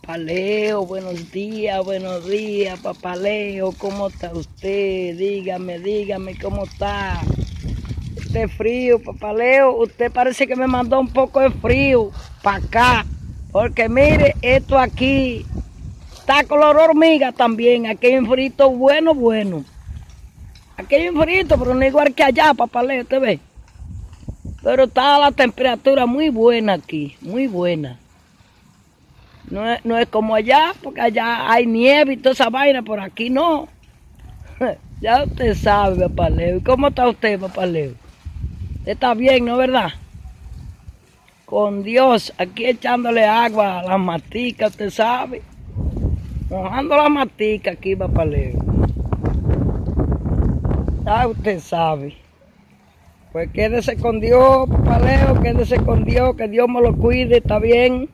Papaleo, buenos días, buenos días, papaleo, ¿cómo está usted? Dígame, dígame, ¿cómo está? Este frío, papaleo, usted parece que me mandó un poco de frío para acá, porque mire, esto aquí está color hormiga también, aquí hay un frito bueno, bueno. Aquí hay un frito, pero no igual que allá, papaleo, ¿usted ve? Pero está la temperatura muy buena aquí, muy buena. No es, no es como allá, porque allá hay nieve y toda esa vaina, por aquí no. ya usted sabe, papá Leo. ¿Cómo está usted, papá Leo? Está bien, ¿no verdad? Con Dios, aquí echándole agua a las maticas, usted sabe. Mojando las maticas aquí, papá Leo. Ya usted sabe. Pues quédese con Dios, papá Leo, quédese con Dios, que Dios me lo cuide, está bien.